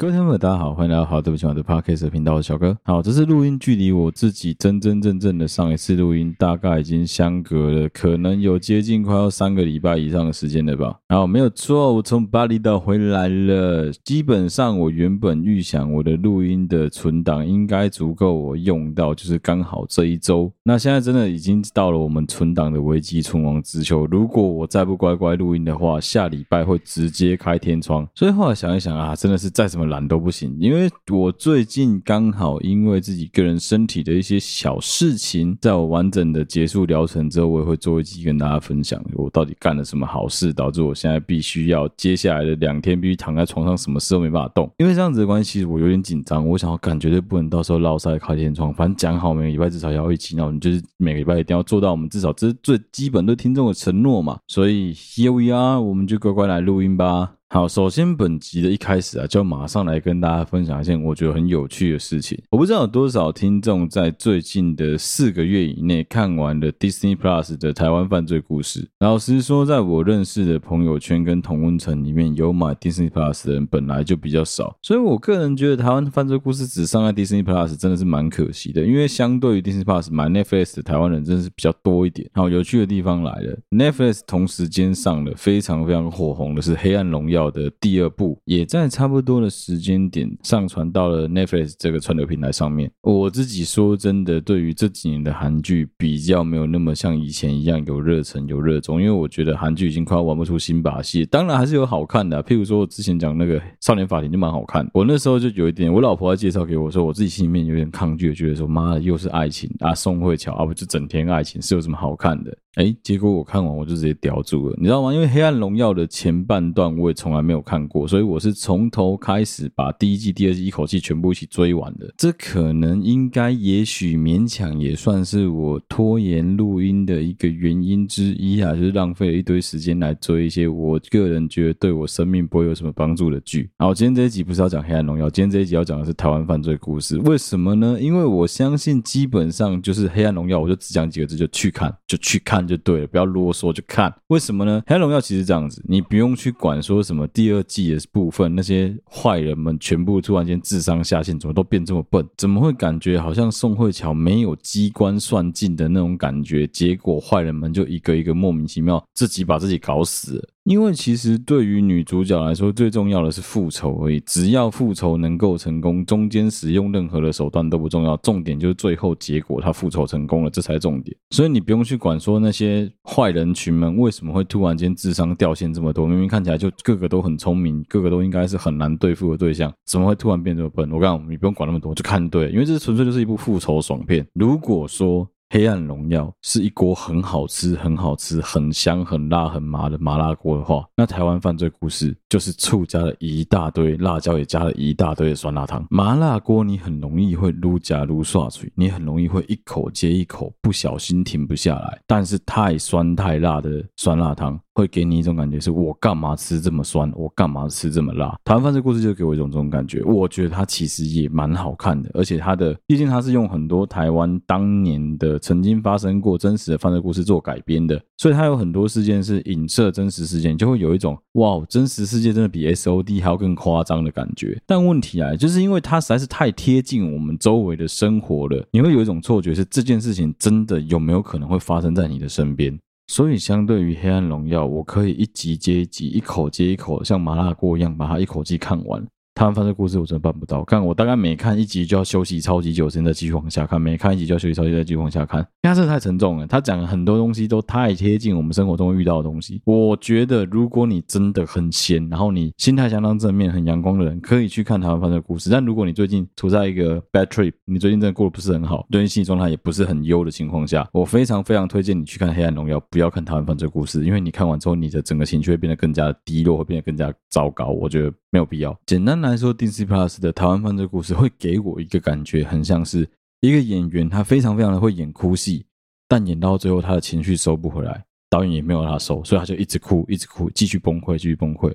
各位听众朋友，大家好，欢迎来到好对不起我的 Podcast 频道，我是小哥。好，这次录音距离我自己真真正正的上一次录音，大概已经相隔了可能有接近快要三个礼拜以上的时间了吧。好没有错，我从巴厘岛回来了。基本上我原本预想我的录音的存档应该足够我用到，就是刚好这一周。那现在真的已经到了我们存档的危机存亡之秋。如果我再不乖乖录音的话，下礼拜会直接开天窗。所以后来想一想啊，真的是再怎么。懒都不行，因为我最近刚好因为自己个人身体的一些小事情，在我完整的结束疗程之后，我也会做一集跟大家分享，我到底干了什么好事，导致我现在必须要接下来的两天必须躺在床上，什么事都没办法动。因为这样子的关系，我有点紧张，我想要干绝对不能到时候落赛开天窗，反正讲好每个礼拜至少要一集，那我们就是每个礼拜一定要做到，我们至少这是最基本对听众的承诺嘛。所以 here we are，我们就乖乖来录音吧。好，首先本集的一开始啊，就马上来跟大家分享一件我觉得很有趣的事情。不知道有多少听众在最近的四个月以内看完了 Disney Plus 的台湾犯罪故事。老实说，在我认识的朋友圈跟同温层里面，有买 Disney Plus 的人本来就比较少，所以我个人觉得台湾犯罪故事只上在 Disney Plus 真的是蛮可惜的。因为相对于 Disney Plus 买 Netflix 的台湾人真的是比较多一点。好，有趣的地方来了，Netflix 同时间上了非常非常火红的是《黑暗荣耀》。的第二部也在差不多的时间点上传到了 Netflix 这个串流平台上面。我自己说真的，对于这几年的韩剧比较没有那么像以前一样有热忱、有热衷，因为我觉得韩剧已经快要玩不出新把戏。当然还是有好看的，譬如说我之前讲那个《少年法庭》就蛮好看。我那时候就有一点，我老婆在介绍给我说，我自己心里面有点抗拒，觉得说妈的又是爱情啊，宋慧乔啊，不就整天爱情是有什么好看的？哎，结果我看完我就直接叼住了，你知道吗？因为《黑暗荣耀》的前半段我也从来没有看过，所以我是从头开始把第一季、第二季一口气全部一起追完的。这可能、应该、也许勉强也算是我拖延录音的一个原因之一啊，就是浪费了一堆时间来追一些我个人觉得对我生命不会有什么帮助的剧。好，今天这一集不是要讲《黑暗荣耀》，今天这一集要讲的是台湾犯罪故事。为什么呢？因为我相信基本上就是《黑暗荣耀》，我就只讲几个字，就去看，就去看。就对了，不要啰嗦，就看。为什么呢？《黑暗荣耀》其实这样子，你不用去管说什么第二季的部分，那些坏人们全部突然间智商下线，怎么都变这么笨？怎么会感觉好像宋慧乔没有机关算尽的那种感觉？结果坏人们就一个一个莫名其妙自己把自己搞死。因为其实对于女主角来说，最重要的是复仇而已。只要复仇能够成功，中间使用任何的手段都不重要，重点就是最后结果，她复仇成功了，这才重点。所以你不用去管说那些坏人群们为什么会突然间智商掉线这么多，明明看起来就个个都很聪明，个个都应该是很难对付的对象，怎么会突然变这么笨？我告诉你，你不用管那么多，就看对，因为这纯粹就是一部复仇爽片。如果说，黑暗荣耀是一锅很好吃、很好吃、很香、很辣、很麻的麻辣锅的话，那台湾犯罪故事就是醋加了一大堆，辣椒也加了一大堆的酸辣汤。麻辣锅你很容易会撸夹撸刷嘴，你很容易会一口接一口，不小心停不下来。但是太酸太辣的酸辣汤。会给你一种感觉，是我干嘛吃这么酸，我干嘛吃这么辣？台湾犯罪故事就给我一种这种感觉。我觉得它其实也蛮好看的，而且它的毕竟它是用很多台湾当年的曾经发生过真实的犯罪故事做改编的，所以它有很多事件是影射真实事件，就会有一种哇，真实世界真的比 SOD 还要更夸张的感觉。但问题来就是因为它实在是太贴近我们周围的生活了，你会有一种错觉，是这件事情真的有没有可能会发生在你的身边？所以，相对于《黑暗荣耀》，我可以一集接一集，一口接一口，像麻辣锅一样，把它一口气看完。台湾犯罪故事我真的办不到，看我大概每看一集就要休息超级久，现在继续往下看，每看一集就要休息超级久，再继续往下看，因为它真的太沉重了。他讲很多东西都太贴近我们生活中遇到的东西。我觉得如果你真的很闲，然后你心态相当正面、很阳光的人，可以去看台湾犯罪故事。但如果你最近处在一个 bad trip，你最近真的过得不是很好，最近心理状态也不是很优的情况下，我非常非常推荐你去看《黑暗荣耀》，不要看台湾犯罪故事，因为你看完之后，你的整个情绪会变得更加低落，会变得更加糟糕。我觉得。没有必要。简单来说 DC Plus 的台湾犯罪故事会给我一个感觉，很像是一个演员，他非常非常的会演哭戏，但演到最后他的情绪收不回来，导演也没有让他收，所以他就一直哭，一直哭，继续崩溃，继续崩溃。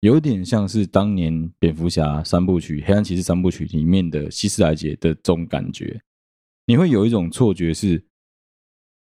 有点像是当年蝙蝠侠三部曲、黑暗骑士三部曲里面的希斯莱杰的这种感觉。你会有一种错觉是，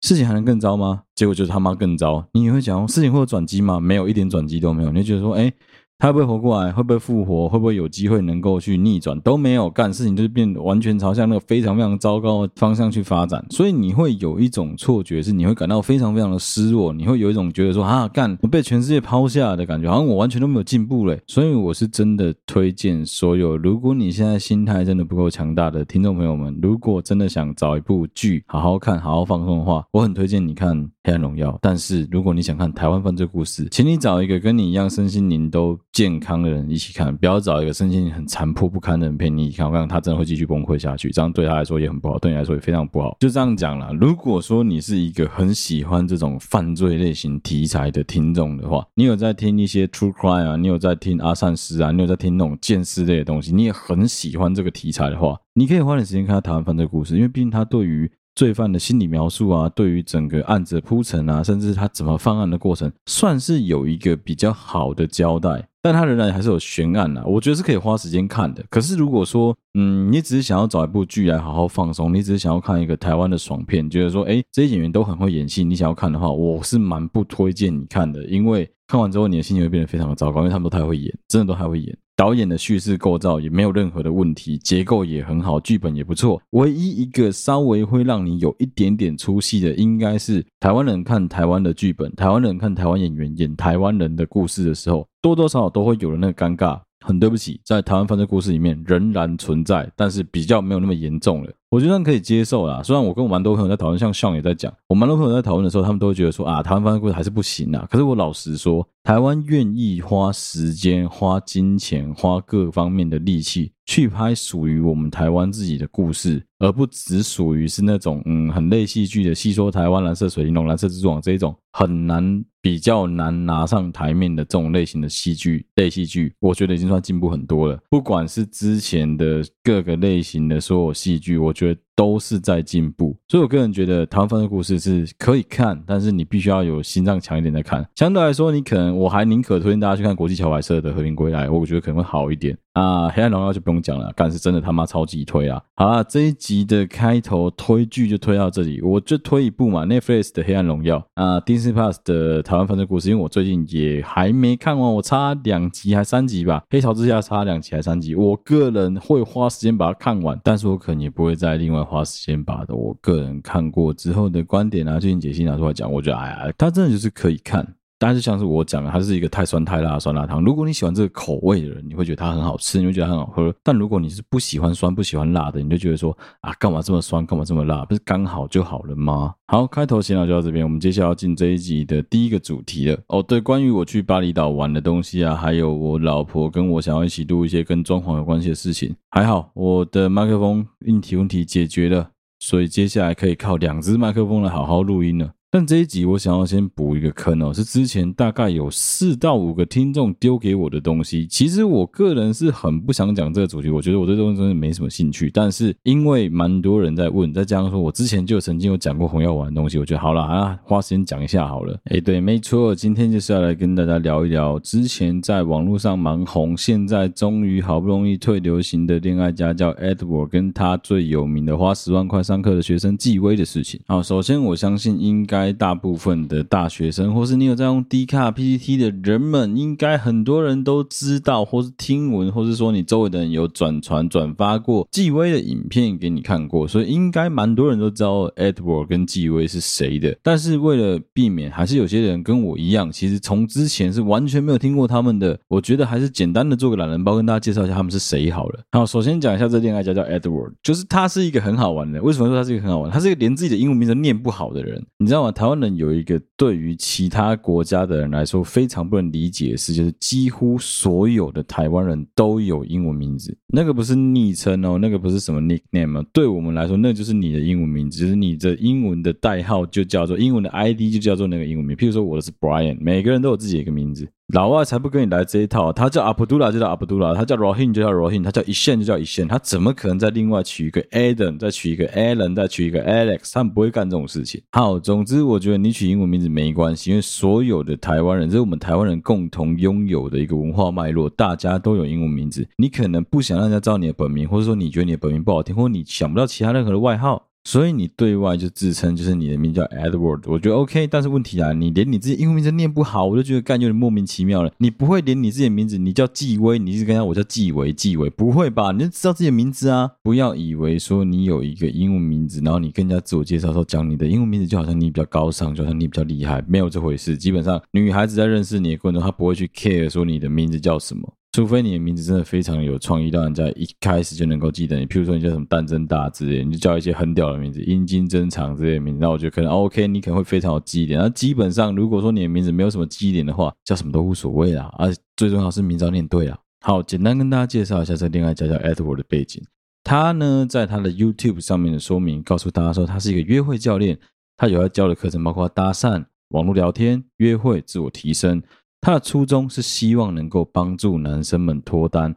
事情还能更糟吗？结果就是他妈更糟。你也会讲，事情会有转机吗？没有一点转机都没有。你就觉得说，哎。他会不会活过来？会不会复活？会不会有机会能够去逆转？都没有干，事情就是变完全朝向那个非常非常糟糕的方向去发展。所以你会有一种错觉，是你会感到非常非常的失落，你会有一种觉得说啊，干我被全世界抛下的感觉，好像我完全都没有进步嘞。所以我是真的推荐所有，如果你现在心态真的不够强大的听众朋友们，如果真的想找一部剧好好看、好好放松的话，我很推荐你看《黑暗荣耀》。但是如果你想看台湾犯罪故事，请你找一个跟你一样身心灵都健康的人一起看，不要找一个身心灵很残破不堪的人陪你一起看，我看他真的会继续崩溃下去，这样对他来说也很不好，对你来说也非常不好。就这样讲了，如果说你是一个很喜欢这种犯罪类型题材的听众的话，你有在听一些 True Crime 啊，你有在听阿善斯啊，你有在听那种鉴识类的东西，你也很喜欢这个题材的话，你可以花点时间看他台湾犯罪故事，因为毕竟它对于罪犯的心理描述啊，对于整个案子的铺陈啊，甚至他怎么犯案的过程，算是有一个比较好的交代。但他仍然还是有悬案呐，我觉得是可以花时间看的。可是如果说，嗯，你只是想要找一部剧来好好放松，你只是想要看一个台湾的爽片，觉得说，诶，这些演员都很会演戏，你想要看的话，我是蛮不推荐你看的，因为看完之后你的心情会变得非常的糟糕，因为他们都太会演，真的都太会演。导演的叙事构造也没有任何的问题，结构也很好，剧本也不错。唯一一个稍微会让你有一点点出戏的，应该是台湾人看台湾的剧本，台湾人看台湾演员演台湾人的故事的时候，多多少少都会有了那个尴尬。很对不起，在台湾犯罪故事里面仍然存在，但是比较没有那么严重了。我觉得可以接受啦。虽然我跟我蛮多朋友在讨论，像上也在讲，我蛮多朋友在讨论的时候，他们都会觉得说啊，台湾犯罪故事还是不行啊。可是我老实说，台湾愿意花时间、花金钱、花各方面的力气去拍属于我们台湾自己的故事，而不只属于是那种嗯很类戏剧的戏说台湾蓝色水玲珑、蓝色蜘蛛网这一种很难。比较难拿上台面的这种类型的戏剧类戏剧，我觉得已经算进步很多了。不管是之前的各个类型的所有戏剧，我觉得。都是在进步，所以我个人觉得台湾犯罪故事是可以看，但是你必须要有心脏强一点再看。相对来说，你可能我还宁可推荐大家去看国际桥牌社的《和平归来》，我觉得可能会好一点啊。黑暗荣耀就不用讲了，但是真的他妈超级推啊！好啦，这一集的开头推剧就推到这里，我就推一部嘛，Netflix 的《黑暗荣耀》啊，Disney Plus 的台湾犯罪故事，因为我最近也还没看完，我差两集还三集吧，《黑潮之下》差两集还三集，我个人会花时间把它看完，但是我可能也不会再另外。花时间把的我个人看过之后的观点啊，进行解析拿出来讲，我觉得哎呀，它真的就是可以看。但是像是我讲的，它是一个太酸太辣的酸辣汤。如果你喜欢这个口味的人，你会觉得它很好吃，你会觉得很好喝。但如果你是不喜欢酸、不喜欢辣的，你就觉得说啊，干嘛这么酸，干嘛这么辣？不是刚好就好了吗？好，开头闲聊就到这边，我们接下来要进这一集的第一个主题了。哦，对，关于我去巴厘岛玩的东西啊，还有我老婆跟我想要一起录一些跟装潢有关系的事情，还好我的麦克风硬体问题解决了。所以接下来可以靠两只麦克风来好好录音了。但这一集我想要先补一个坑哦，是之前大概有四到五个听众丢给我的东西。其实我个人是很不想讲这个主题，我觉得我对这东西真的没什么兴趣。但是因为蛮多人在问，再加上说我之前就曾经有讲过红药丸的东西，我觉得好了啊，花时间讲一下好了。哎，对，没错，今天就是要来跟大家聊一聊之前在网络上蛮红，现在终于好不容易退流行的恋爱家叫 Edward 跟他最有名的花十万块上课的学生纪威的事情。好，首先我相信应该。该大部分的大学生，或是你有在用 D 卡 PPT 的人们，应该很多人都知道，或是听闻，或是说你周围的人有转传转发过纪威的影片给你看过，所以应该蛮多人都知道 Edward 跟纪威是谁的。但是为了避免，还是有些人跟我一样，其实从之前是完全没有听过他们的。我觉得还是简单的做个懒人包，跟大家介绍一下他们是谁好了。好，首先讲一下这恋爱家叫 Edward，就是他是一个很好玩的。为什么说他是一个很好玩？他是一个连自己的英文名字念不好的人，你知道？台湾人有一个对于其他国家的人来说非常不能理解的事，就是几乎所有的台湾人都有英文名字。那个不是昵称哦，那个不是什么 nickname 哦，对我们来说，那就是你的英文名字，是你的英文的代号就叫做英文的 ID 就叫做那个英文名。譬如说我的是 Brian，每个人都有自己的一个名字。老外才不跟你来这一套，他叫阿卜杜拉就叫阿卜杜拉，他叫 Rohin 就叫 Rohin，他叫一线就叫一线，他怎么可能再另外取一个 Adam，再取一个 Alan，再取一个 Alex？他们不会干这种事情。好，总之我觉得你取英文名字没关系，因为所有的台湾人，这是我们台湾人共同拥有的一个文化脉络，大家都有英文名字。你可能不想让人家知道你的本名，或者说你觉得你的本名不好听，或者你想不到其他任何的外号。所以你对外就自称就是你的名叫 Edward，我觉得 OK。但是问题啊，你连你自己英文名字念不好，我就觉得干有点莫名其妙了。你不会连你自己的名字，你叫纪威，你是跟他我叫纪维，纪维不会吧？你就知道自己的名字啊！不要以为说你有一个英文名字，然后你跟人家自我介绍说讲你的英文名字，就好像你比较高尚，就好像你比较厉害，没有这回事。基本上女孩子在认识你的过程中，她不会去 care 说你的名字叫什么。除非你的名字真的非常有创意，让人家一开始就能够记得你。譬如说你叫什么蛋真大之类，你就叫一些很屌的名字，阴茎增长之类的名字，那我觉得可能 OK，你可能会非常有记忆点。那基本上如果说你的名字没有什么记忆点的话，叫什么都无所谓啦。而最重要是名字要念对啊。好，简单跟大家介绍一下这恋爱家教 Edward 的背景。他呢，在他的 YouTube 上面的说明告诉大家说，他是一个约会教练，他有要教的课程包括搭讪、网络聊天、约会、自我提升。他的初衷是希望能够帮助男生们脱单，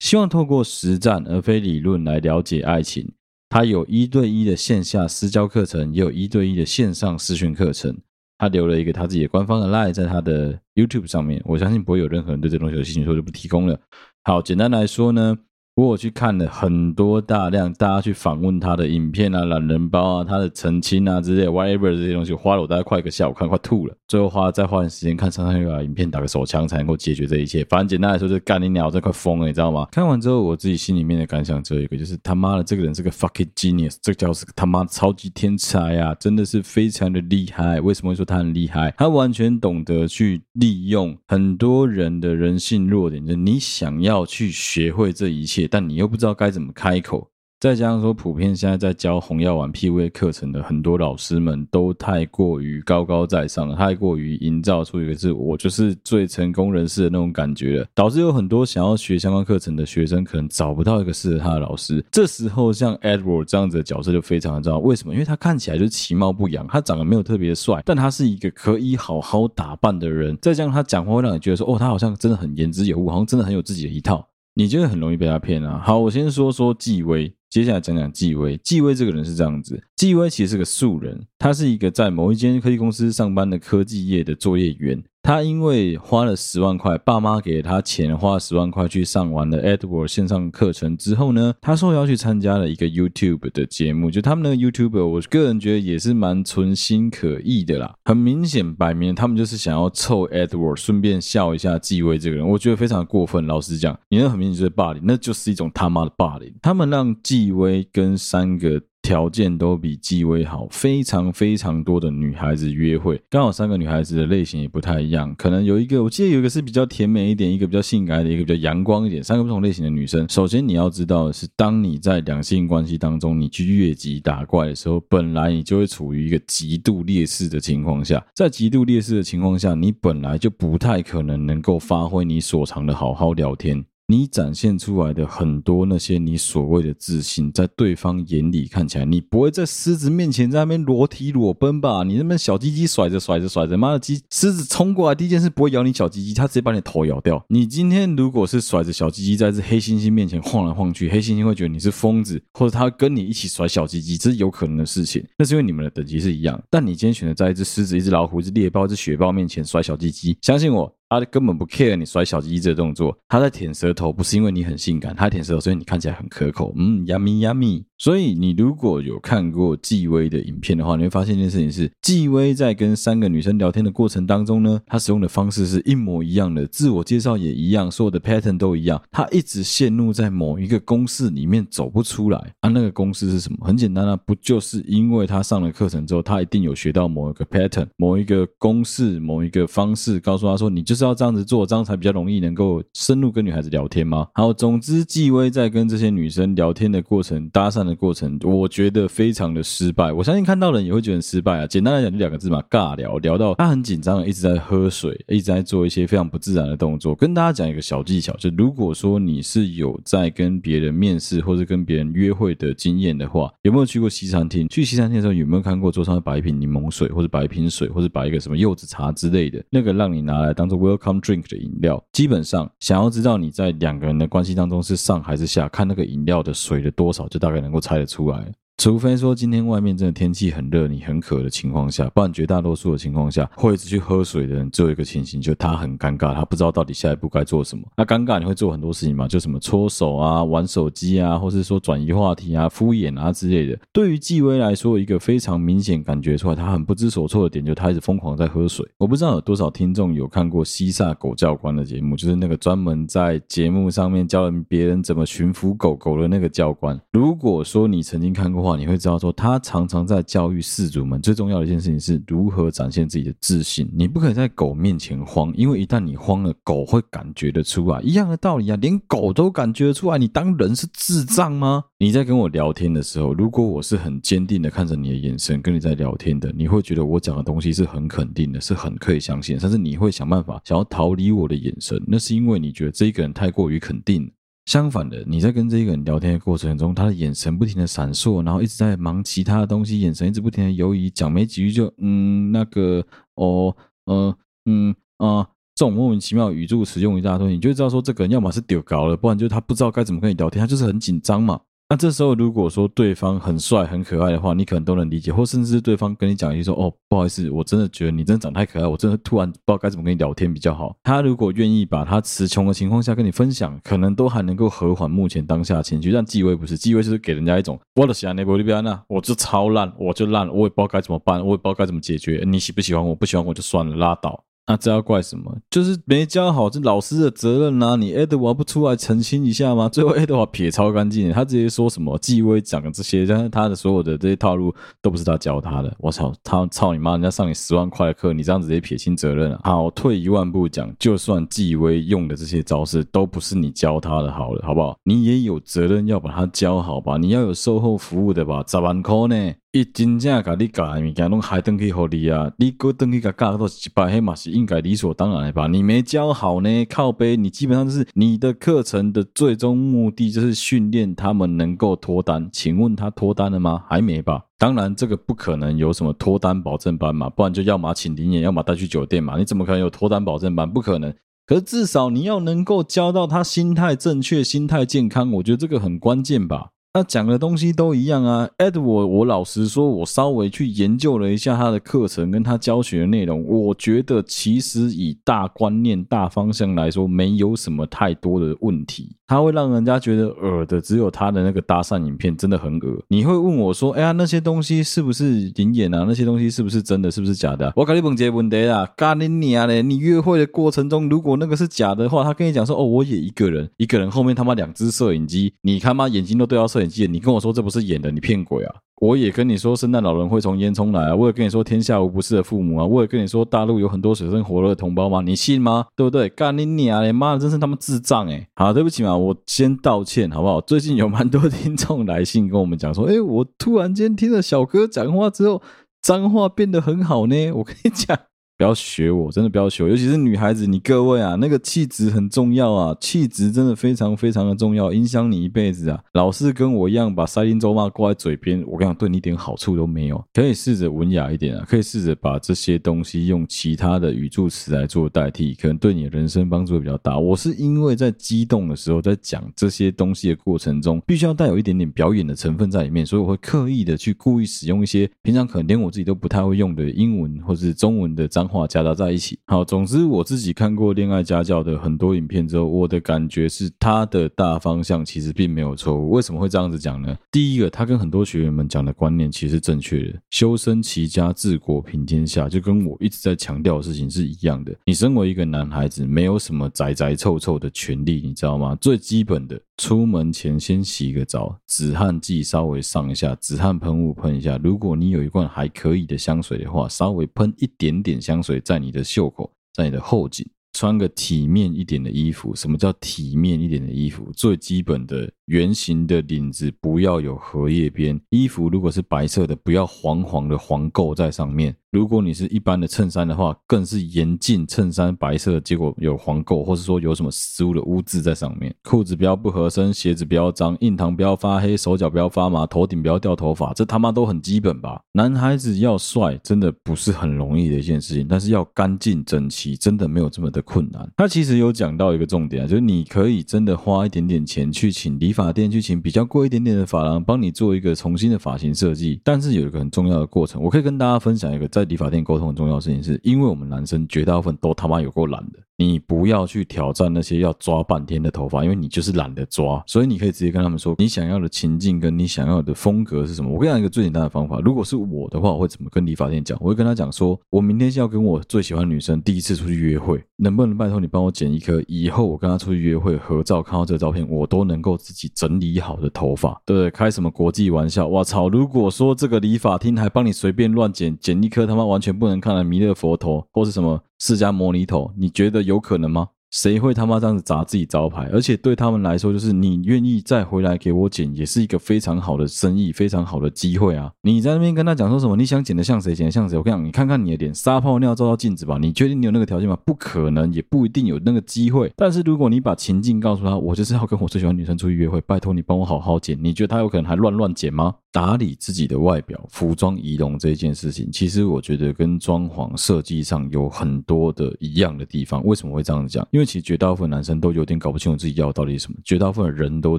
希望透过实战而非理论来了解爱情。他有一对一的线下私教课程，也有一对一的线上私训课程。他留了一个他自己的官方的 line 在他的 YouTube 上面，我相信不会有任何人对这东西有兴趣，所以就不提供了。好，简单来说呢。我去看了很多大量大家去访问他的影片啊、懒人包啊、他的澄清啊之类的 whatever 这些东西，花了我大概快一个下午，看快吐了。最后花再花点时间看上上又把影片打个手枪，才能够解决这一切。反正简单来说，就是干你鸟，这快疯了，你知道吗？看完之后，我自己心里面的感想只有一个，就是他妈的这个人是个 fucking genius，这个家伙是他妈超级天才啊，真的是非常的厉害。为什么会说他很厉害？他完全懂得去利用很多人的人性弱点，就是你想要去学会这一切，但你又不知道该。怎么开口？再加上说，普遍现在在教红药丸 PUA 课程的很多老师们都太过于高高在上了，太过于营造出一个是我就是最成功人士的那种感觉了，导致有很多想要学相关课程的学生可能找不到一个适合他的老师。这时候，像 Edward 这样子的角色就非常的重要。为什么？因为他看起来就其貌不扬，他长得没有特别帅，但他是一个可以好好打扮的人。再加上他讲话会让你觉得说，哦，他好像真的很言之有物，好像真的很有自己的一套。你就会很容易被他骗啊！好，我先说说纪威，接下来讲讲纪威。纪威这个人是这样子，纪威其实是个素人，他是一个在某一间科技公司上班的科技业的作业员。他因为花了十万块，爸妈给他钱，花十万块去上完了 Edward 线上课程之后呢，他说要去参加了一个 YouTube 的节目。就他们那个 YouTuber，我个人觉得也是蛮存心可议的啦。很明显，摆明他们就是想要凑 Edward，顺便笑一下纪威这个人。我觉得非常过分。老实讲，你那很明显就是霸凌，那就是一种他妈的霸凌。他们让纪威跟三个。条件都比纪薇好，非常非常多的女孩子约会，刚好三个女孩子的类型也不太一样，可能有一个，我记得有一个是比较甜美一点，一个比较性感一点，一个比较阳光一点，三个不同类型的女生。首先你要知道的是，当你在两性关系当中，你去越级打怪的时候，本来你就会处于一个极度劣势的情况下，在极度劣势的情况下，你本来就不太可能能够发挥你所长的好好聊天。你展现出来的很多那些你所谓的自信，在对方眼里看起来，你不会在狮子面前在那边裸体裸奔吧？你那边小鸡鸡甩着甩着甩着，妈的鸡狮子冲过来，第一件事不会咬你小鸡鸡，它直接把你头咬掉。你今天如果是甩着小鸡鸡在这黑猩猩面前晃来晃去，黑猩猩会觉得你是疯子，或者它跟你一起甩小鸡鸡，这是有可能的事情。那是因为你们的等级是一样。但你今天选择在一只狮子、一只老虎、一只猎豹、一只雪豹面前甩小鸡鸡，相信我。他根本不 care 你甩小鸡鸡这个动作，他在舔舌头，不是因为你很性感，他舔舌头，所以你看起来很可口，嗯，yummy yummy。所以你如果有看过纪威的影片的话，你会发现一件事情是，纪威在跟三个女生聊天的过程当中呢，他使用的方式是一模一样的，自我介绍也一样，所有的 pattern 都一样，他一直陷入在某一个公式里面走不出来。啊，那个公式是什么？很简单啊，不就是因为他上了课程之后，他一定有学到某一个 pattern、某一个公式、某一个方式，告诉他说，你就是要这样子做，这样才比较容易能够深入跟女孩子聊天吗？好，总之，纪威在跟这些女生聊天的过程，搭讪。的过程，我觉得非常的失败。我相信看到人也会觉得很失败啊。简单来讲，就两个字嘛，尬聊。聊到他很紧张，一直在喝水，一直在做一些非常不自然的动作。跟大家讲一个小技巧，就如果说你是有在跟别人面试或者跟别人约会的经验的话，有没有去过西餐厅？去西餐厅的时候，有没有看过桌上会摆一瓶柠檬水，或者摆一瓶水，或者摆一个什么柚子茶之类的？那个让你拿来当做 welcome drink 的饮料。基本上，想要知道你在两个人的关系当中是上还是下，看那个饮料的水的多少，就大概能够。猜得出来，除非说今天外面真的天气很热，你很渴的情况下，不然绝大多数的情况下，会一直去喝水的人，只有一个情形，就他很尴尬，他不知道到底下一步该做什么。那尴尬你会做很多事情嘛？就什么搓手啊、玩手机啊，或是说转移话题啊、敷衍啊之类的。对于纪威来说，一个非常明显感觉出来他很不知所措的点，就是他一直疯狂在喝水。我不知道有多少听众有看过西萨狗教官的节目，就是那个专门在节目上面教人别人怎么驯服狗狗的那个教官。如果说你曾经看过你会知道说他。常常在教育饲主们，最重要的一件事情是如何展现自己的自信。你不可以在狗面前慌，因为一旦你慌了，狗会感觉得出来。一样的道理啊，连狗都感觉得出来。你当人是智障吗？你在跟我聊天的时候，如果我是很坚定的看着你的眼神跟你在聊天的，你会觉得我讲的东西是很肯定的，是很可以相信。但是你会想办法想要逃离我的眼神，那是因为你觉得这一个人太过于肯定。相反的，你在跟这个人聊天的过程中，他的眼神不停的闪烁，然后一直在忙其他的东西，眼神一直不停的游移，讲没几句就嗯那个哦呃嗯啊这种莫名其妙语助词用一大堆，你就知道说这个人要么是丢高了，不然就他不知道该怎么跟你聊天，他就是很紧张嘛。那这时候，如果说对方很帅、很可爱的话，你可能都能理解；或甚至对方跟你讲一句说：“哦，不好意思，我真的觉得你真的长太可爱，我真的突然不知道该怎么跟你聊天比较好。”他如果愿意把他词穷的情况下跟你分享，可能都还能够和缓目前当下的情绪。但纪威不是，纪威就是给人家一种我的想那波利比安娜，我就超烂，我就烂，我也不知道该怎么办，我也不知道该怎么解决。你喜不喜欢我？不喜欢我就算了，拉倒。那这要怪什么？就是没教好，这老师的责任呐！你爱德华不出来澄清一下吗？最后爱德华撇超干净，他直接说什么纪威讲的这些，但是他的所有的这些套路都不是他教他的。我操，他操你妈！人家上你十万块的课，你这样直接撇清责任啊！好，退一万步讲，就算纪威用的这些招式都不是你教他的，好了，好不好？你也有责任要把他教好吧？你要有售后服务的吧？十万块呢？伊真正甲你教的物件拢还登去互你啊！你搁登去甲教都一百，迄嘛是应该理所当然的吧？你没教好呢，靠背，你基本上就是你的课程的最终目的就是训练他们能够脱单。请问他脱单了吗？还没吧？当然，这个不可能有什么脱单保证班嘛，不然就要么请灵验，要么带去酒店嘛。你怎么可能有脱单保证班？不可能。可是至少你要能够教到他心态正确、心态健康，我觉得这个很关键吧。他讲的东西都一样啊，Edward，我老实说，我稍微去研究了一下他的课程跟他教学的内容，我觉得其实以大观念、大方向来说，没有什么太多的问题。他会让人家觉得恶的，只有他的那个搭讪影片真的很恶。你会问我说：“哎呀，那些东西是不是灵眼啊？那些东西是不是真的？是不是假的？”我跟你问这个问题啊，干你娘嘞！你约会的过程中，如果那个是假的话，他跟你讲说：“哦，我也一个人，一个人后面他妈两只摄影机，你他妈眼睛都对到摄影机了，你跟我说这不是演的，你骗鬼啊！”我也跟你说，圣诞老人会从烟囱来啊！我也跟你说，天下无不是的父母啊！我也跟你说，大陆有很多水深火热的同胞吗？你信吗？对不对？干你娘嘞！妈的，真是他妈智障哎！好，对不起嘛，我先道歉好不好？最近有蛮多听众来信跟我们讲说，哎，我突然间听了小哥讲话之后，脏话变得很好呢。我跟你讲。不要学我，真的不要学我，尤其是女孩子，你各位啊，那个气质很重要啊，气质真的非常非常的重要，影响你一辈子啊。老是跟我一样把塞丁咒骂挂在嘴边，我跟你讲，对你一点好处都没有。可以试着文雅一点啊，可以试着把这些东西用其他的语助词来做代替，可能对你的人生帮助会比较大。我是因为在激动的时候，在讲这些东西的过程中，必须要带有一点点表演的成分在里面，所以我会刻意的去故意使用一些平常可能连我自己都不太会用的英文或者是中文的脏话夹杂在一起。好，总之我自己看过恋爱家教的很多影片之后，我的感觉是他的大方向其实并没有错误。为什么会这样子讲呢？第一个，他跟很多学员们讲的观念其实正确的，修身齐家治国平天下，就跟我一直在强调的事情是一样的。你身为一个男孩子，没有什么宅宅臭臭的权利，你知道吗？最基本的，出门前先洗个澡，止汗剂稍微上一下，止汗喷雾喷一下。如果你有一罐还可以的香水的话，稍微喷一点点香水在你的袖口，在你的后颈，穿个体面一点的衣服。什么叫体面一点的衣服？最基本的圆形的领子不要有荷叶边，衣服如果是白色的，不要黄黄的黄垢在上面。如果你是一般的衬衫的话，更是严禁衬衫白色，结果有黄垢，或是说有什么食物的污渍在上面。裤子不要不合身，鞋子不要脏，印堂不要发黑，手脚不要发麻，头顶不要掉头发，这他妈都很基本吧？男孩子要帅，真的不是很容易的一件事情，但是要干净整齐，真的没有这么的困难。他其实有讲到一个重点啊，就是你可以真的花一点点钱去请理发店，去请比较贵一点点的发廊，帮你做一个重新的发型设计。但是有一个很重要的过程，我可以跟大家分享一个在理发店沟通很重要的事情是，是因为我们男生绝大部分都他妈有够懒的。你不要去挑战那些要抓半天的头发，因为你就是懒得抓，所以你可以直接跟他们说，你想要的情境跟你想要的风格是什么。我跟你讲一个最简单的方法，如果是我的话，我会怎么跟理发店讲？我会跟他讲说，我明天是要跟我最喜欢女生第一次出去约会，能不能拜托你帮我剪一颗以后我跟她出去约会合照，看到这个照片我都能够自己整理好的头发，对不对？开什么国际玩笑？我操！如果说这个理发厅还帮你随便乱剪，剪一颗他妈完全不能看的弥勒佛头，或是什么？释迦牟尼头，你觉得有可能吗？谁会他妈这样子砸自己招牌？而且对他们来说，就是你愿意再回来给我剪，也是一个非常好的生意，非常好的机会啊！你在那边跟他讲说什么？你想剪的像谁？剪的像谁？我跟你讲，你看看你的脸，撒泡尿照照镜子吧！你确定你有那个条件吗？不可能，也不一定有那个机会。但是如果你把情境告诉他，我就是要跟我最喜欢女生出去约会，拜托你帮我好好剪，你觉得他有可能还乱乱剪吗？打理自己的外表、服装仪容这件事情，其实我觉得跟装潢设计上有很多的一样的地方。为什么会这样讲？因为其实绝大部分男生都有点搞不清楚自己要到底是什么。绝大部分人都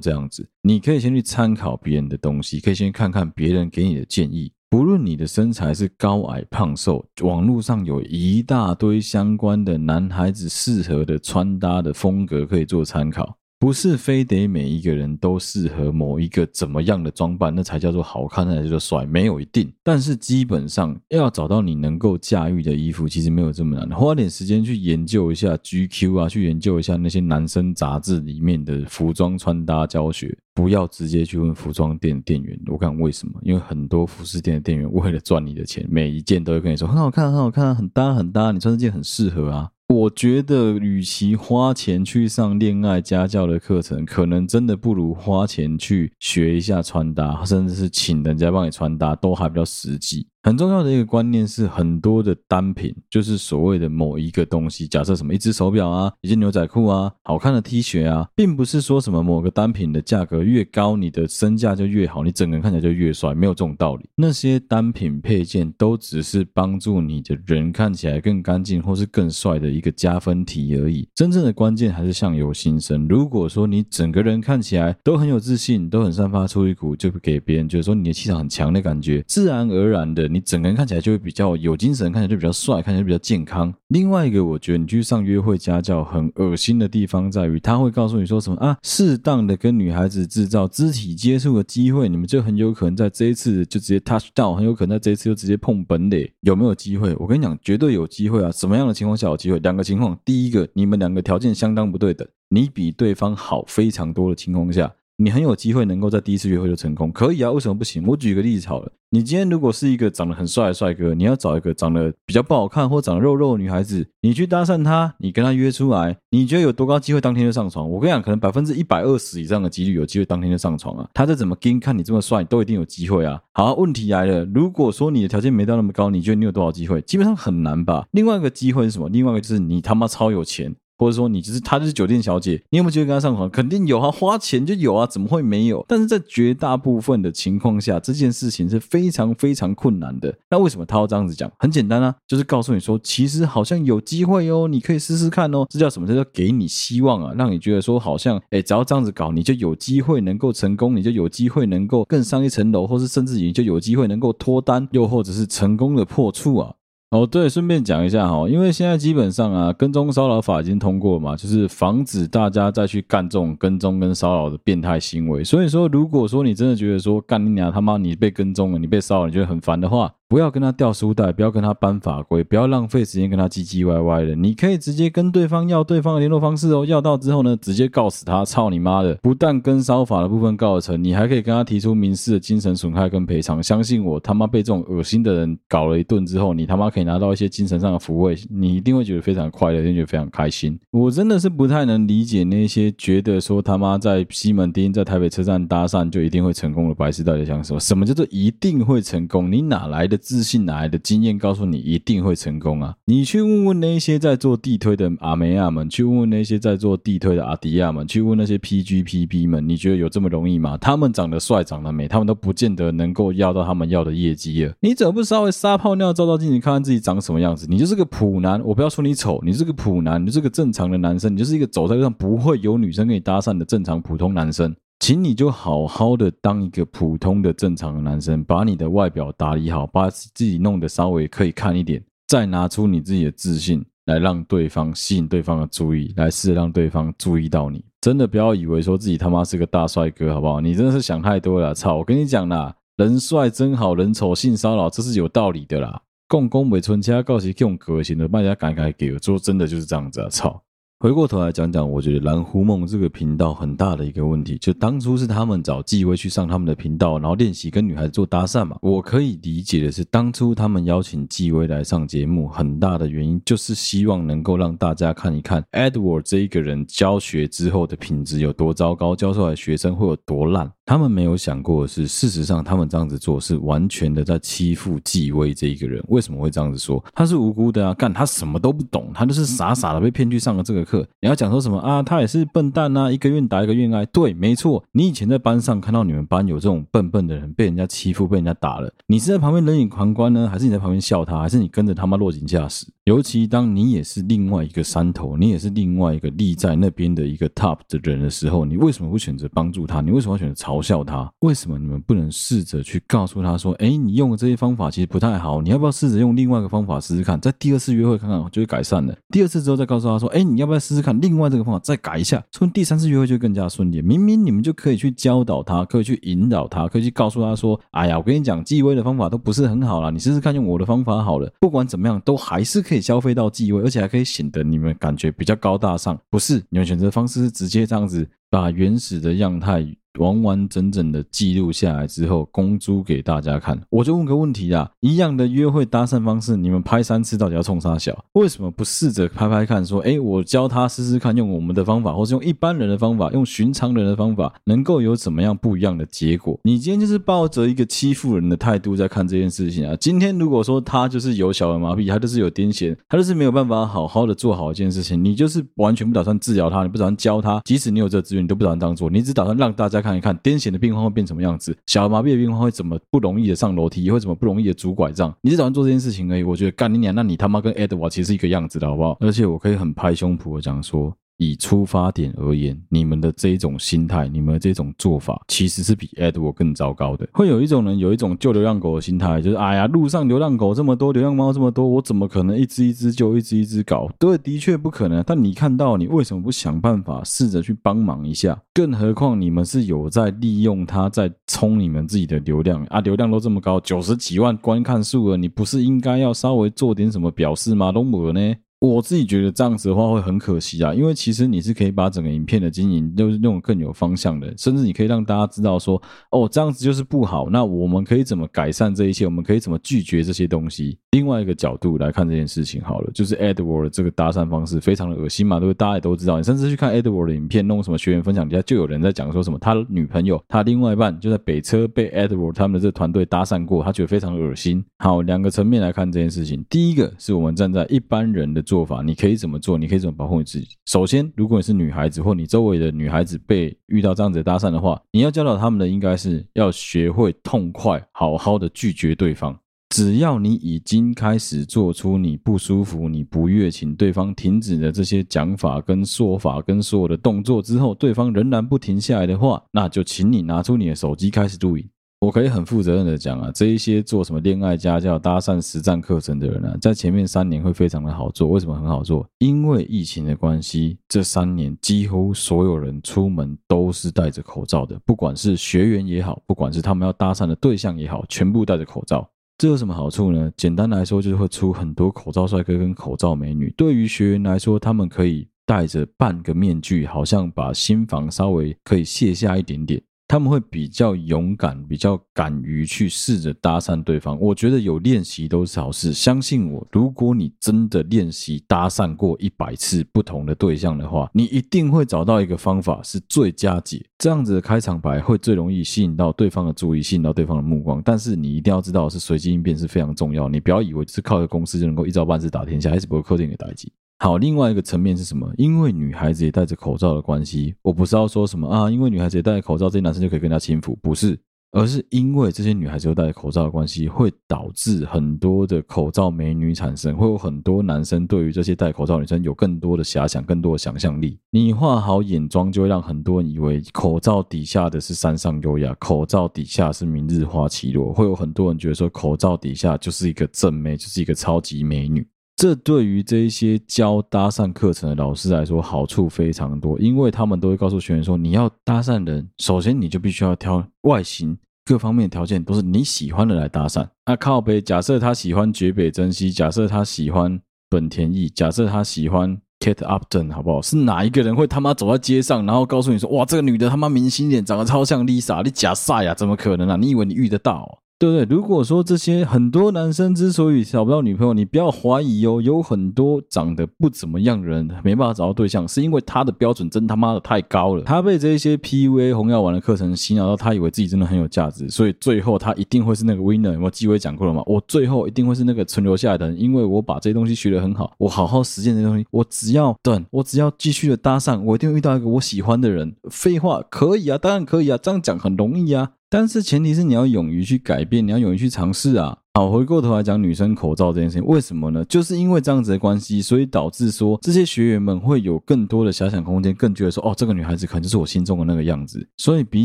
这样子。你可以先去参考别人的东西，可以先看看别人给你的建议。不论你的身材是高矮胖瘦，网络上有一大堆相关的男孩子适合的穿搭的风格可以做参考。不是非得每一个人都适合某一个怎么样的装扮，那才叫做好看，那才叫做帅，没有一定。但是基本上要找到你能够驾驭的衣服，其实没有这么难。花点时间去研究一下 GQ 啊，去研究一下那些男生杂志里面的服装穿搭教学，不要直接去问服装店店员。我看为什么？因为很多服饰店的店员为了赚你的钱，每一件都会跟你说很好看，很好看，很搭很搭，你穿这件很适合啊。我觉得，与其花钱去上恋爱家教的课程，可能真的不如花钱去学一下穿搭，甚至是请人家帮你穿搭，都还比较实际。很重要的一个观念是，很多的单品就是所谓的某一个东西，假设什么一只手表啊，一件牛仔裤啊，好看的 T 恤啊，并不是说什么某个单品的价格越高，你的身价就越好，你整个人看起来就越帅，没有这种道理。那些单品配件都只是帮助你的人看起来更干净或是更帅的一个加分题而已。真正的关键还是相由心生。如果说你整个人看起来都很有自信，都很散发出一股就给别人觉得说你的气场很强的感觉，自然而然的。你整个人看起来就会比较有精神，看起来就比较帅，看起来比较健康。另外一个，我觉得你去上约会家教很恶心的地方在于，他会告诉你说什么啊，适当的跟女孩子制造肢体接触的机会，你们就很有可能在这一次就直接 touch 到，很有可能在这一次就直接碰本垒。有没有机会？我跟你讲，绝对有机会啊！什么样的情况下有机会？两个情况，第一个，你们两个条件相当不对等，你比对方好非常多的情况下。你很有机会能够在第一次约会就成功，可以啊？为什么不行？我举个例子好了，你今天如果是一个长得很帅的帅哥，你要找一个长得比较不好看或长得肉肉的女孩子，你去搭讪她，你跟她约出来，你觉得有多高机会当天就上床？我跟你讲，可能百分之一百二十以上的几率有机会当天就上床啊！他再怎么跟看你这么帅，都一定有机会啊！好，问题来了，如果说你的条件没到那么高，你觉得你有多少机会？基本上很难吧？另外一个机会是什么？另外一个就是你他妈超有钱。或者说你就是她就是酒店小姐，你有没有机会跟她上床？肯定有啊，花钱就有啊，怎么会没有？但是在绝大部分的情况下，这件事情是非常非常困难的。那为什么他要这样子讲？很简单啊，就是告诉你说，其实好像有机会哦，你可以试试看哦。这叫什么？这叫给你希望啊，让你觉得说好像，哎，只要这样子搞，你就有机会能够成功，你就有机会能够更上一层楼，或是甚至你就有机会能够脱单，又或者是成功的破处啊。哦，对，顺便讲一下哈，因为现在基本上啊，跟踪骚扰法已经通过嘛，就是防止大家再去干这种跟踪跟骚扰的变态行为。所以说，如果说你真的觉得说干你娘他妈你被跟踪了，你被骚扰，你觉得很烦的话。不要跟他掉书袋，不要跟他搬法规，不要浪费时间跟他唧唧歪歪的。你可以直接跟对方要对方的联络方式哦，要到之后呢，直接告死他，操你妈的！不但跟骚法的部分告得成，你还可以跟他提出民事的精神损害跟赔偿。相信我，他妈被这种恶心的人搞了一顿之后，你他妈可以拿到一些精神上的抚慰，你一定会觉得非常快乐，一定觉得非常开心。我真的是不太能理解那些觉得说他妈在西门町、在台北车站搭讪就一定会成功的白痴到底想说什么？什么叫做一定会成功？你哪来的？自信哪来的经验告诉你一定会成功啊？你去问问那些在做地推的阿梅亚们，去问问那些在做地推的阿迪亚们，去问那些 PGPB 们，你觉得有这么容易吗？他们长得帅，长得美，他们都不见得能够要到他们要的业绩了。你怎么不稍微撒泡尿，照照镜子，看看自己长什么样子？你就是个普男，我不要说你丑，你是个普男，你是个正常的男生，你就是一个走在路上不会有女生跟你搭讪的正常普通男生。请你就好好的当一个普通的正常的男生，把你的外表打理好，把自己弄得稍微可以看一点，再拿出你自己的自信来让对方吸引对方的注意，来试着让对方注意到你。真的不要以为说自己他妈是个大帅哥，好不好？你真的是想太多了，操！我跟你讲啦，人帅真好人丑性骚扰，这是有道理的啦。共工美村其他告诉这种个性的，卖家赶紧给我说，真的就是这样子啊，操！回过头来讲讲，我觉得蓝狐梦这个频道很大的一个问题，就当初是他们找纪威去上他们的频道，然后练习跟女孩子做搭讪嘛。我可以理解的是，当初他们邀请纪威来上节目，很大的原因就是希望能够让大家看一看 Edward 这一个人教学之后的品质有多糟糕，教出来的学生会有多烂。他们没有想过的是，事实上他们这样子做是完全的在欺负继位这一个人。为什么会这样子说？他是无辜的啊，干他什么都不懂，他就是傻傻的被骗去上了这个课。你要讲说什么啊？他也是笨蛋啊，一个愿打一个愿挨。对，没错。你以前在班上看到你们班有这种笨笨的人被人家欺负、被人家打了，你是在旁边冷眼旁观呢，还是你在旁边笑他，还是你跟着他妈落井下石？尤其当你也是另外一个山头，你也是另外一个立在那边的一个 top 的人的时候，你为什么会选择帮助他？你为什么要选择嘲嘲笑他？为什么你们不能试着去告诉他说：“哎，你用的这些方法其实不太好，你要不要试着用另外一个方法试试看？在第二次约会看看就会改善了。第二次之后再告诉他说：‘哎，你要不要试试看？’另外这个方法再改一下，说第三次约会就更加顺利。明明你们就可以去教导他，可以去引导他，可以去告诉他说：“哎呀，我跟你讲，纪威的方法都不是很好啦，你试试看用我的方法好了。不管怎么样，都还是可以消费到纪威，而且还可以显得你们感觉比较高大上。不是你们选择方式是直接这样子把原始的样态。”完完整整的记录下来之后，公诸给大家看。我就问个问题啊，一样的约会搭讪方式，你们拍三次到底要冲啥小？为什么不试着拍拍看？说，哎，我教他试试看，用我们的方法，或是用一般人的方法，用寻常人的方法，能够有怎么样不一样的结果？你今天就是抱着一个欺负人的态度在看这件事情啊。今天如果说他就是有小儿麻痹，他就是有癫痫，他就是没有办法好好的做好一件事情，你就是完全不打算治疗他，你不打算教他，即使你有这资源，你都不打算这样做，你只打算让大家。看一看癫痫的病患会变什么样子，小儿麻痹的病患会怎么不容易的上楼梯，会怎么不容易的拄拐杖？你只打算做这件事情而已。我觉得干你娘，那你他妈跟 Edward 其实是一个样子的好不好？而且我可以很拍胸脯的讲说。以出发点而言，你们的这一种心态，你们的这种做法，其实是比 Edward 更糟糕的。会有一种人有一种救流浪狗的心态，就是哎呀，路上流浪狗这么多，流浪猫这么多，我怎么可能一只一只救，一只一只搞？对，的确不可能。但你看到，你为什么不想办法试着去帮忙一下？更何况你们是有在利用它在冲你们自己的流量啊，流量都这么高，九十几万观看数了，你不是应该要稍微做点什么表示吗？都没呢？我自己觉得这样子的话会很可惜啊，因为其实你是可以把整个影片的经营都是用更有方向的，甚至你可以让大家知道说，哦，这样子就是不好，那我们可以怎么改善这一切？我们可以怎么拒绝这些东西？另外一个角度来看这件事情好了，就是 Edward 这个搭讪方式非常的恶心嘛，对不对？大家也都知道，你甚至去看 Edward 的影片，弄什么学员分享底下就有人在讲说什么他女朋友他另外一半就在北车被 Edward 他们的这个团队搭讪过，他觉得非常恶心。好，两个层面来看这件事情，第一个是我们站在一般人的做法，你可以怎么做？你可以怎么保护你自己？首先，如果你是女孩子，或你周围的女孩子被遇到这样子的搭讪的话，你要教导他们的应该是要学会痛快、好好的拒绝对方。只要你已经开始做出你不舒服、你不悦，请对方停止的这些讲法、跟说法、跟所有的动作之后，对方仍然不停下来的话，那就请你拿出你的手机开始录影。我可以很负责任的讲啊，这一些做什么恋爱家教、搭讪实战课程的人呢、啊，在前面三年会非常的好做。为什么很好做？因为疫情的关系，这三年几乎所有人出门都是戴着口罩的，不管是学员也好，不管是他们要搭讪的对象也好，全部戴着口罩。这有什么好处呢？简单来说，就是会出很多口罩帅哥跟口罩美女。对于学员来说，他们可以戴着半个面具，好像把心防稍微可以卸下一点点。他们会比较勇敢，比较敢于去试着搭讪对方。我觉得有练习都是好事。相信我，如果你真的练习搭讪过一百次不同的对象的话，你一定会找到一个方法是最佳解。这样子的开场白会最容易吸引到对方的注意，吸引到对方的目光。但是你一定要知道，是随机应变是非常重要。你不要以为是靠一个公司就能够一招半式打天下，还是不会扣定你的代志。好，另外一个层面是什么？因为女孩子也戴着口罩的关系，我不是要说什么啊，因为女孩子也戴着口罩，这些男生就可以更加轻浮，不是，而是因为这些女孩子都戴着口罩的关系，会导致很多的口罩美女产生，会有很多男生对于这些戴口罩女生有更多的遐想，更多的想象力。你化好眼妆，就会让很多人以为口罩底下的是山上优雅，口罩底下是明日花綺罗，会有很多人觉得说口罩底下就是一个正妹，就是一个超级美女。这对于这一些教搭讪课程的老师来说，好处非常多，因为他们都会告诉学员说，你要搭讪人，首先你就必须要挑外形各方面的条件都是你喜欢的来搭讪。那靠北，假设他喜欢绝北真希，假设他喜欢本田翼，假设他喜欢 Kate Upton，好不好？是哪一个人会他妈走在街上，然后告诉你说，哇，这个女的他妈明星脸，长得超像 Lisa，你假赛呀？怎么可能啊？你以为你遇得到？对不对？如果说这些很多男生之所以找不到女朋友，你不要怀疑哦，有很多长得不怎么样的人没办法找到对象，是因为他的标准真他妈的太高了。他被这些 PUA 红药丸的课程洗脑到，他以为自己真的很有价值，所以最后他一定会是那个 winner。有没有机会讲过了吗？我最后一定会是那个存留下来的人，因为我把这些东西学得很好，我好好实践这些东西，我只要等，我只要继续的搭讪，我一定会遇到一个我喜欢的人。废话，可以啊，当然可以啊，这样讲很容易啊。但是前提是你要勇于去改变，你要勇于去尝试啊。好，回过头来讲女生口罩这件事情，为什么呢？就是因为这样子的关系，所以导致说这些学员们会有更多的遐想空间，更觉得说，哦，这个女孩子可能就是我心中的那个样子。所以比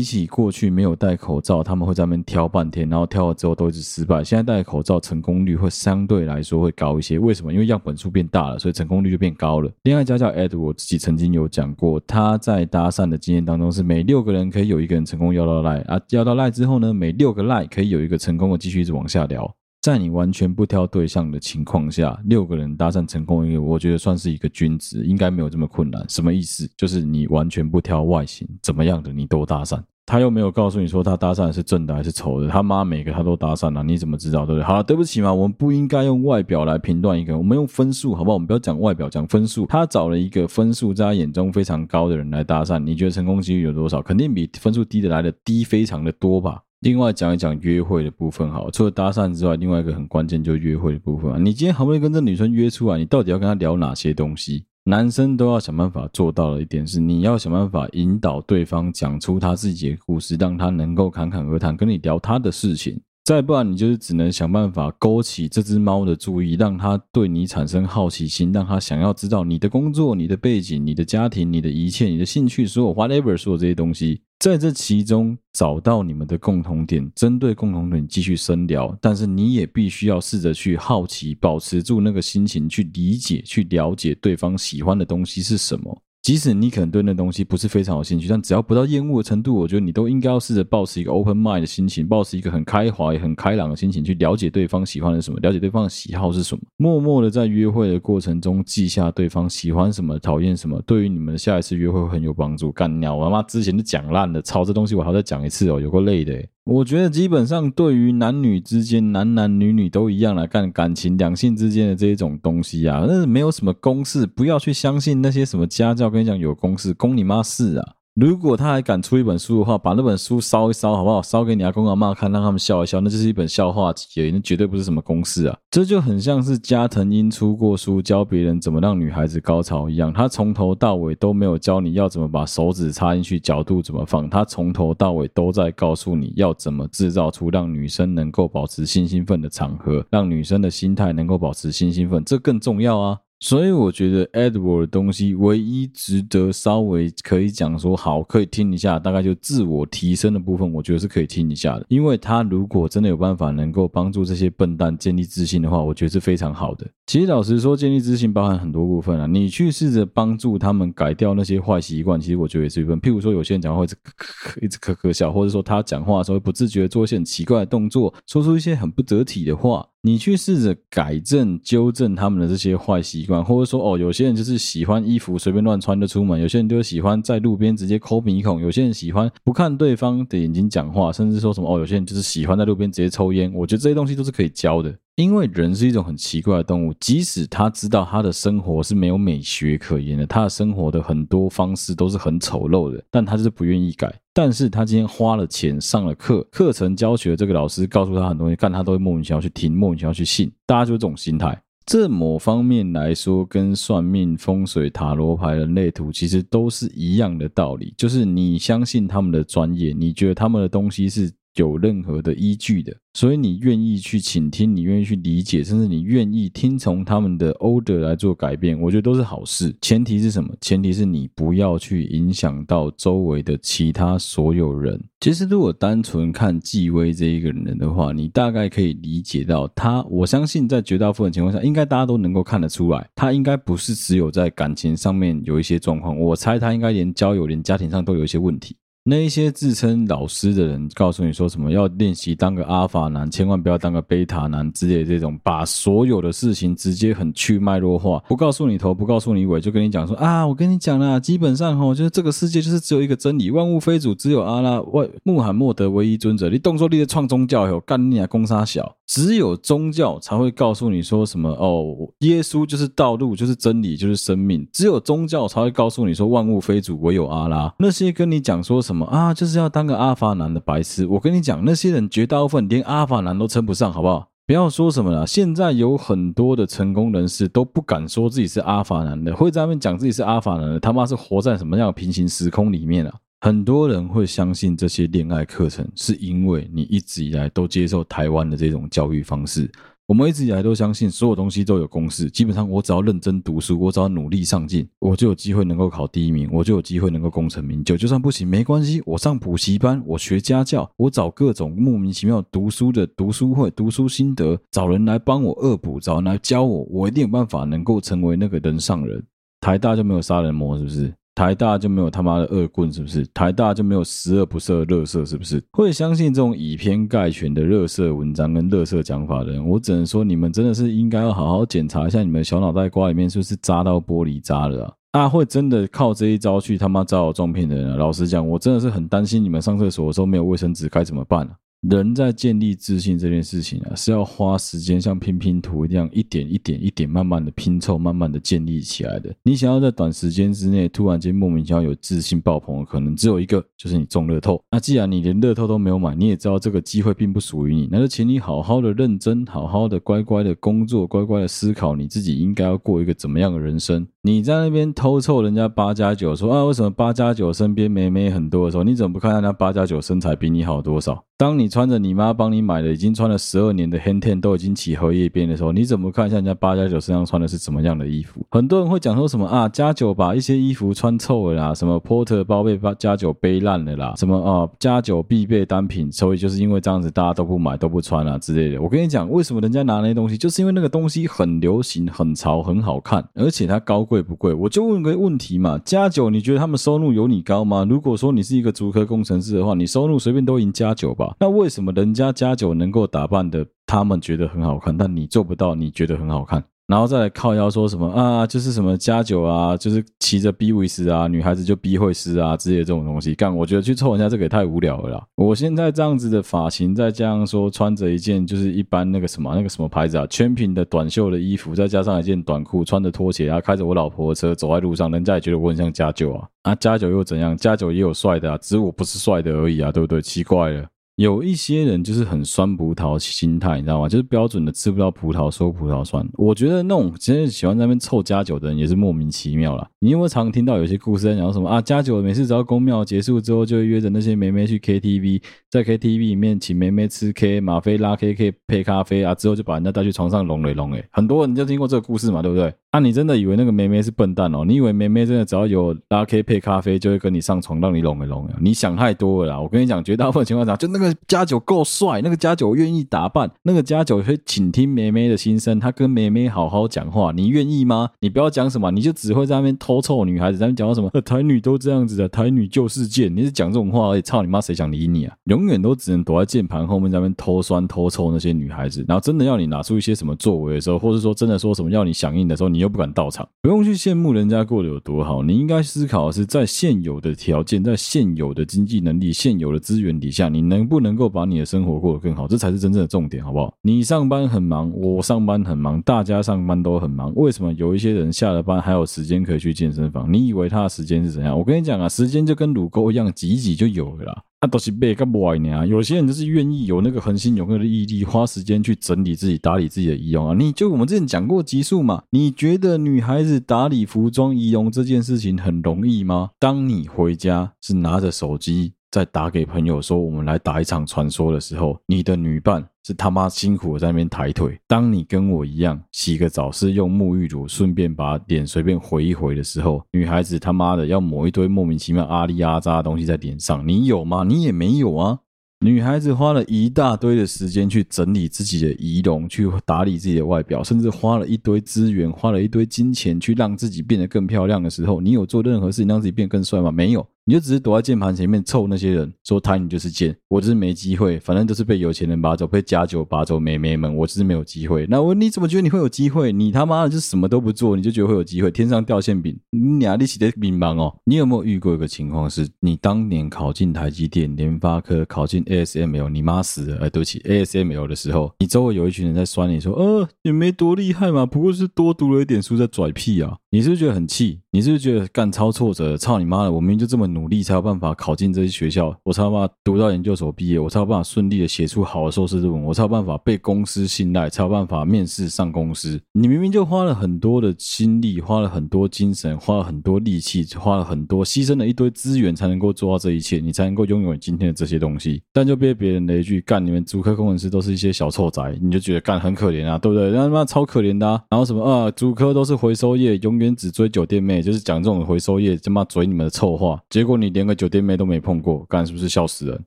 起过去没有戴口罩，他们会在那边挑半天，然后挑了之后都一直失败。现在戴口罩成功率会相对来说会高一些。为什么？因为样本数变大了，所以成功率就变高了。恋爱家教 Ed 我自己曾经有讲过，他在搭讪的经验当中是每六个人可以有一个人成功要到赖啊，要到赖之后呢，每六个赖可以有一个成功的继续一直往下聊。在你完全不挑对象的情况下，六个人搭讪成功，一个我觉得算是一个均值，应该没有这么困难。什么意思？就是你完全不挑外形，怎么样的你都搭讪。他又没有告诉你说他搭讪是正的还是丑的，他妈每个他都搭讪了，你怎么知道？对不对？好了，对不起嘛，我们不应该用外表来评断一个人，我们用分数，好不好？我们不要讲外表，讲分数。他找了一个分数在他眼中非常高的人来搭讪，你觉得成功几率有多少？肯定比分数低的来的低非常的多吧。另外讲一讲约会的部分，好，除了搭讪之外，另外一个很关键就是约会的部分啊。你今天好不容易跟这女生约出来，你到底要跟她聊哪些东西？男生都要想办法做到的一点是，你要想办法引导对方讲出他自己的故事，让他能够侃侃而谈，跟你聊他的事情。再不然，你就是只能想办法勾起这只猫的注意，让它对你产生好奇心，让它想要知道你的工作、你的背景、你的家庭、你的一切、你的兴趣，所有 whatever 所有这些东西，在这其中找到你们的共同点，针对共同点继续深聊。但是你也必须要试着去好奇，保持住那个心情，去理解、去了解对方喜欢的东西是什么。即使你可能对那东西不是非常有兴趣，但只要不到厌恶的程度，我觉得你都应该要试着抱持一个 open mind 的心情，抱持一个很开怀很开朗的心情去了解对方喜欢的什么，了解对方的喜好是什么。默默的在约会的过程中记下对方喜欢什么、讨厌什么，对于你们的下一次约会很有帮助。干鸟，我他妈之前就讲烂了，操这东西我还要再讲一次哦，有够累的。我觉得基本上对于男女之间，男男女女都一样来干感情、两性之间的这一种东西啊，那是没有什么公式，不要去相信那些什么家教跟你讲有公式，公你妈事啊！如果他还敢出一本书的话，把那本书烧一烧，好不好？烧给你阿公阿妈看，让他们笑一笑，那就是一本笑话集，那绝对不是什么公式啊！这就很像是加藤鹰出过书教别人怎么让女孩子高潮一样，他从头到尾都没有教你要怎么把手指插进去，角度怎么放，他从头到尾都在告诉你要怎么制造出让女生能够保持性兴奋的场合，让女生的心态能够保持性兴奋，这更重要啊！所以我觉得 Edward 的东西唯一值得稍微可以讲说好，可以听一下，大概就自我提升的部分，我觉得是可以听一下的。因为他如果真的有办法能够帮助这些笨蛋建立自信的话，我觉得是非常好的。其实老实说，建立自信包含很多部分啊。你去试着帮助他们改掉那些坏习惯，其实我觉得也是一部分。譬如说，有些人讲话会一直咳咳，一直咳咳笑，或者说他讲话的时候不自觉做一些很奇怪的动作，说出一些很不得体的话。你去试着改正、纠正他们的这些坏习惯，或者说哦，有些人就是喜欢衣服随便乱穿就出门，有些人就喜欢在路边直接抠鼻孔，有些人喜欢不看对方的眼睛讲话，甚至说什么哦，有些人就是喜欢在路边直接抽烟。我觉得这些东西都是可以教的。因为人是一种很奇怪的动物，即使他知道他的生活是没有美学可言的，他的生活的很多方式都是很丑陋的，但他就是不愿意改。但是他今天花了钱上了课，课程教学这个老师告诉他很多东西，但他都会莫名其妙去听，莫名其妙去信。大家就这种心态。这某方面来说，跟算命、风水、塔罗牌、人类图其实都是一样的道理，就是你相信他们的专业，你觉得他们的东西是。有任何的依据的，所以你愿意去倾听，你愿意去理解，甚至你愿意听从他们的 order 来做改变，我觉得都是好事。前提是什么？前提是你不要去影响到周围的其他所有人。其实，如果单纯看纪威这一个人的话，你大概可以理解到他。我相信在绝大部分情况下，应该大家都能够看得出来，他应该不是只有在感情上面有一些状况。我猜他应该连交友、连家庭上都有一些问题。那一些自称老师的人，告诉你说什么要练习当个阿法男，千万不要当个贝塔男之类的这种，把所有的事情直接很去脉络化，不告诉你头，不告诉你尾，就跟你讲说啊，我跟你讲啦，基本上吼，就是这个世界就是只有一个真理，万物非主，只有阿拉，万穆罕默德唯一尊者。你动作力的创宗教，有干你啊，攻杀小。只有宗教才会告诉你说什么哦，耶稣就是道路，就是真理，就是生命。只有宗教才会告诉你说万物非主，唯有阿拉。那些跟你讲说什么啊，就是要当个阿法男的白痴，我跟你讲，那些人绝大部分连阿法男都称不上，好不好？不要说什么了，现在有很多的成功人士都不敢说自己是阿法男的，会在那边讲自己是阿法男的，他妈是活在什么样的平行时空里面啊？很多人会相信这些恋爱课程，是因为你一直以来都接受台湾的这种教育方式。我们一直以来都相信所有东西都有公式，基本上我只要认真读书，我只要努力上进，我就有机会能够考第一名，我就有机会能够功成名就。就算不行没关系，我上补习班，我学家教，我找各种莫名其妙读书的读书会、读书心得，找人来帮我恶补，找人来教我，我一定有办法能够成为那个人上人。台大就没有杀人魔，是不是？台大就没有他妈的恶棍，是不是？台大就没有十恶不赦的垃圾，是不是？会相信这种以偏概全的垃圾文章跟垃圾讲法的人，我只能说你们真的是应该要好好检查一下你们小脑袋瓜里面是不是扎到玻璃渣了啊！啊，会真的靠这一招去他妈招摇撞骗的人啊！老实讲，我真的是很担心你们上厕所的时候没有卫生纸该怎么办啊？人在建立自信这件事情啊，是要花时间，像拼拼图一样，一点一点一点，慢慢的拼凑，慢慢的建立起来的。你想要在短时间之内突然间莫名其妙有自信爆棚的可能，只有一个，就是你中乐透。那既然你连乐透都没有买，你也知道这个机会并不属于你，那就请你好好的认真，好好的乖乖的工作，乖乖的思考你自己应该要过一个怎么样的人生。你在那边偷凑人家八加九，说啊，为什么八加九身边美眉很多的时候，你怎么不看人家八加九身材比你好多少？当你穿着你妈帮你买的已经穿了十二年的 Hanten 都已经起荷叶边的时候，你怎么看一下人家八加九身上穿的是什么样的衣服？很多人会讲说什么啊，加九把一些衣服穿臭了啦，什么 Porter 包被八加九背烂了啦，什么啊加九必备单品，所以就是因为这样子大家都不买都不穿啊之类的。我跟你讲，为什么人家拿那些东西，就是因为那个东西很流行、很潮、很好看，而且它高贵贵不贵？我就问个问题嘛，加九你觉得他们收入有你高吗？如果说你是一个足科工程师的话，你收入随便都赢加九吧？那为什么人家加九能够打扮的，他们觉得很好看，但你做不到，你觉得很好看？然后再来靠腰说什么啊，就是什么加九啊，就是骑着 B 维斯啊，女孩子就 B 会师啊之类的这种东西干，我觉得去凑人家这个也太无聊了啦。我现在这样子的发型，再加上说穿着一件就是一般那个什么那个什么牌子啊，全品的短袖的衣服，再加上一件短裤，穿着拖鞋啊，开着我老婆的车走在路上，人家也觉得我很像加九啊啊，加九又怎样？加九也有帅的啊，只是我不是帅的而已啊，对不对？奇怪了。有一些人就是很酸葡萄心态，你知道吗？就是标准的吃不到葡萄说葡萄酸。我觉得那种其实喜欢在那边凑加酒的人也是莫名其妙啦。你有没有常听到有些故事在讲什么啊？加酒每次只要公庙结束之后，就会约着那些妹妹去 KTV，在 KTV 里面请妹妹吃 K，吗啡拉 KK 配咖啡啊，之后就把人家带去床上拢嘞拢嘞。很多人就听过这个故事嘛，对不对？啊，你真的以为那个妹妹是笨蛋哦？你以为妹妹真的只要有拉 K 配咖啡就会跟你上床让你拢一拢？你想太多了啦！我跟你讲，绝大部分情况下，就那个加九够帅，那个加九愿意打扮，那个加九会倾听妹妹的心声，他跟妹妹好好讲话，你愿意吗？你不要讲什么，你就只会在那边偷臭女孩子，在那边讲什么台女都这样子的，台女就是贱，你是讲这种话而已，操你妈，谁想理你啊？永远都只能躲在键盘后面在那边偷酸偷臭那些女孩子，然后真的要你拿出一些什么作为的时候，或者说真的说什么要你响应的时候，你又不敢到场。不用去羡慕人家过得有多好，你应该思考的是在现有的条件、在现有的经济能力、现有的资源底下，你能不能够把你的生活过得更好？这才是真正的重点，好不好？你上班很忙，我上班很忙，大家上班都很忙，为什么有一些人下了班还有时间可以去健身房？你以为他的时间是怎样？我跟你讲啊，时间就跟乳沟一样，挤一挤就有了啦。都是被个不歪呢。有些人就是愿意有那个恒心有那个毅力，花时间去整理自己、打理自己的仪容啊。你就我们之前讲过集数嘛？你觉得女孩子打理服装仪容这件事情很容易吗？当你回家是拿着手机在打给朋友说我们来打一场传说的时候，你的女伴。是他妈辛苦在那边抬腿。当你跟我一样洗个澡是用沐浴乳，顺便把脸随便回一回的时候，女孩子他妈的要抹一堆莫名其妙阿里阿扎的东西在脸上，你有吗？你也没有啊。女孩子花了一大堆的时间去整理自己的仪容，去打理自己的外表，甚至花了一堆资源，花了一堆金钱去让自己变得更漂亮的时候，你有做任何事情让自己变得更帅吗？没有。你就只是躲在键盘前面凑那些人，说台女就是贱，我就是没机会，反正都是被有钱人拔走，被假酒拔走，妹妹们，我就是没有机会。那我你怎么觉得你会有机会？你他妈的就什么都不做，你就觉得会有机会？天上掉馅饼，你俩力气的饼忙哦。你有没有遇过一个情况是，你当年考进台积电、联发科，考进 ASML，你妈死了，哎，对不起，ASML 的时候，你周围有一群人在酸你说，呃，也没多厉害嘛，不过是多读了一点书在拽屁啊。你是不是觉得很气？你是不是觉得干超挫折？操你妈的！我明明就这么努力，才有办法考进这些学校，我才有办法读到研究所毕业，我才有办法顺利的写出好的硕士论文，我才有办法被公司信赖，才有办法面试上公司。你明明就花了很多的心力，花了很多精神，花了很多力气，花了很多，牺牲了一堆资源，才能够做到这一切，你才能够拥有今天的这些东西。但就被别人的一句干，你们主科工程师都是一些小臭宅，你就觉得干很可怜啊，对不对？那他妈超可怜的啊！然后什么啊，主科都是回收业，永远只追酒店妹，就是讲这种回收业他妈嘴你们的臭话，结果你连个酒店妹都没碰过，干是不是笑死人？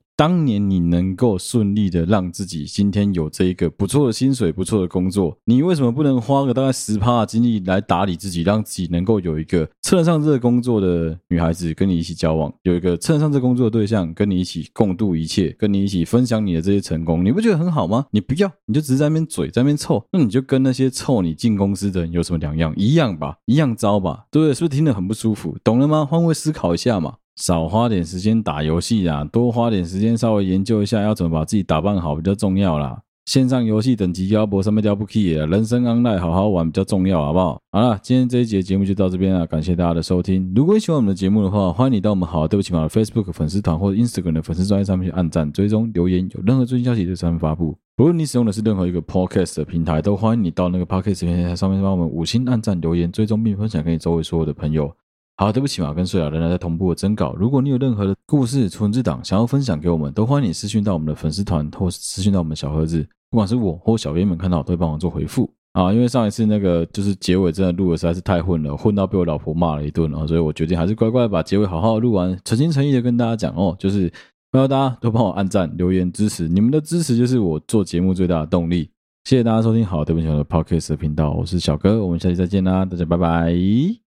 当年你能够顺利的让自己今天有这一个不错的薪水、不错的工作，你为什么不能花个大概十趴的精力来打理自己，让自己能够有一个称得上这个工作的女孩子跟你一起交往，有一个称得上这工作的对象跟你一起共度一切，跟你一起分享你的这些成功，你不觉得很好吗？你不要，你就只是在那边嘴，在那边臭，那你就跟那些臭你进公司的人有什么两样？一样吧，一样糟吧，对不对？是不是听得很不舒服？懂了吗？换位思考一下嘛。少花点时间打游戏啊，多花点时间稍微研究一下要怎么把自己打扮好比较重要啦。线上游戏等级要博上面交不 key，人生 online 好好玩比较重要，好不好？好了，今天这一节节目就到这边了，感谢大家的收听。如果你喜欢我们的节目的话，欢迎你到我们好对不起嘛的 Facebook 粉丝团或者 Instagram 的粉丝专页上面去按赞、追踪、留言，有任何最新消息就上面发布。不论你使用的是任何一个 Podcast 的平台，都欢迎你到那个 Podcast 平台上面帮我们五星按赞、留言、追踪并分享给你周围所有的朋友。好，对不起嘛，跟睡了仍然在同步的征稿。如果你有任何的故事、存字档想要分享给我们，都欢迎你私讯到我们的粉丝团，或是私讯到我们小盒子。不管是我或小编们看到，都会帮忙做回复啊。因为上一次那个就是结尾真的录的实在是太混了，混到被我老婆骂了一顿啊，所以我决定还是乖乖把结尾好好录完，诚心诚意的跟大家讲哦，就是欢迎大家都帮我按赞、留言支持，你们的支持就是我做节目最大的动力。谢谢大家收听，好，对不起我的 Podcast 的频道，我是小哥，我们下期再见啦，大家拜拜。